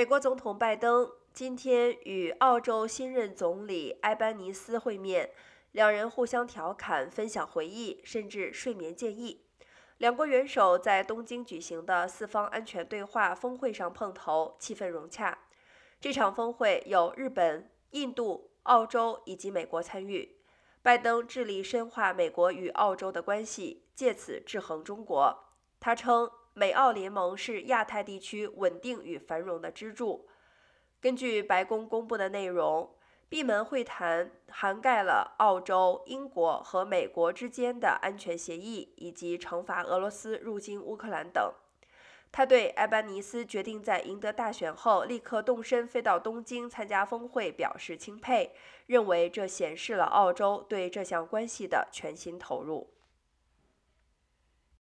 美国总统拜登今天与澳洲新任总理埃班尼斯会面，两人互相调侃、分享回忆，甚至睡眠建议。两国元首在东京举行的四方安全对话峰会上碰头，气氛融洽。这场峰会有日本、印度、澳洲以及美国参与。拜登致力深化美国与澳洲的关系，借此制衡中国。他称。美澳联盟是亚太地区稳定与繁荣的支柱。根据白宫公布的内容，闭门会谈涵盖了澳洲、英国和美国之间的安全协议，以及惩罚俄罗斯入侵乌克兰等。他对埃班尼斯决定在赢得大选后立刻动身飞到东京参加峰会表示钦佩，认为这显示了澳洲对这项关系的全心投入。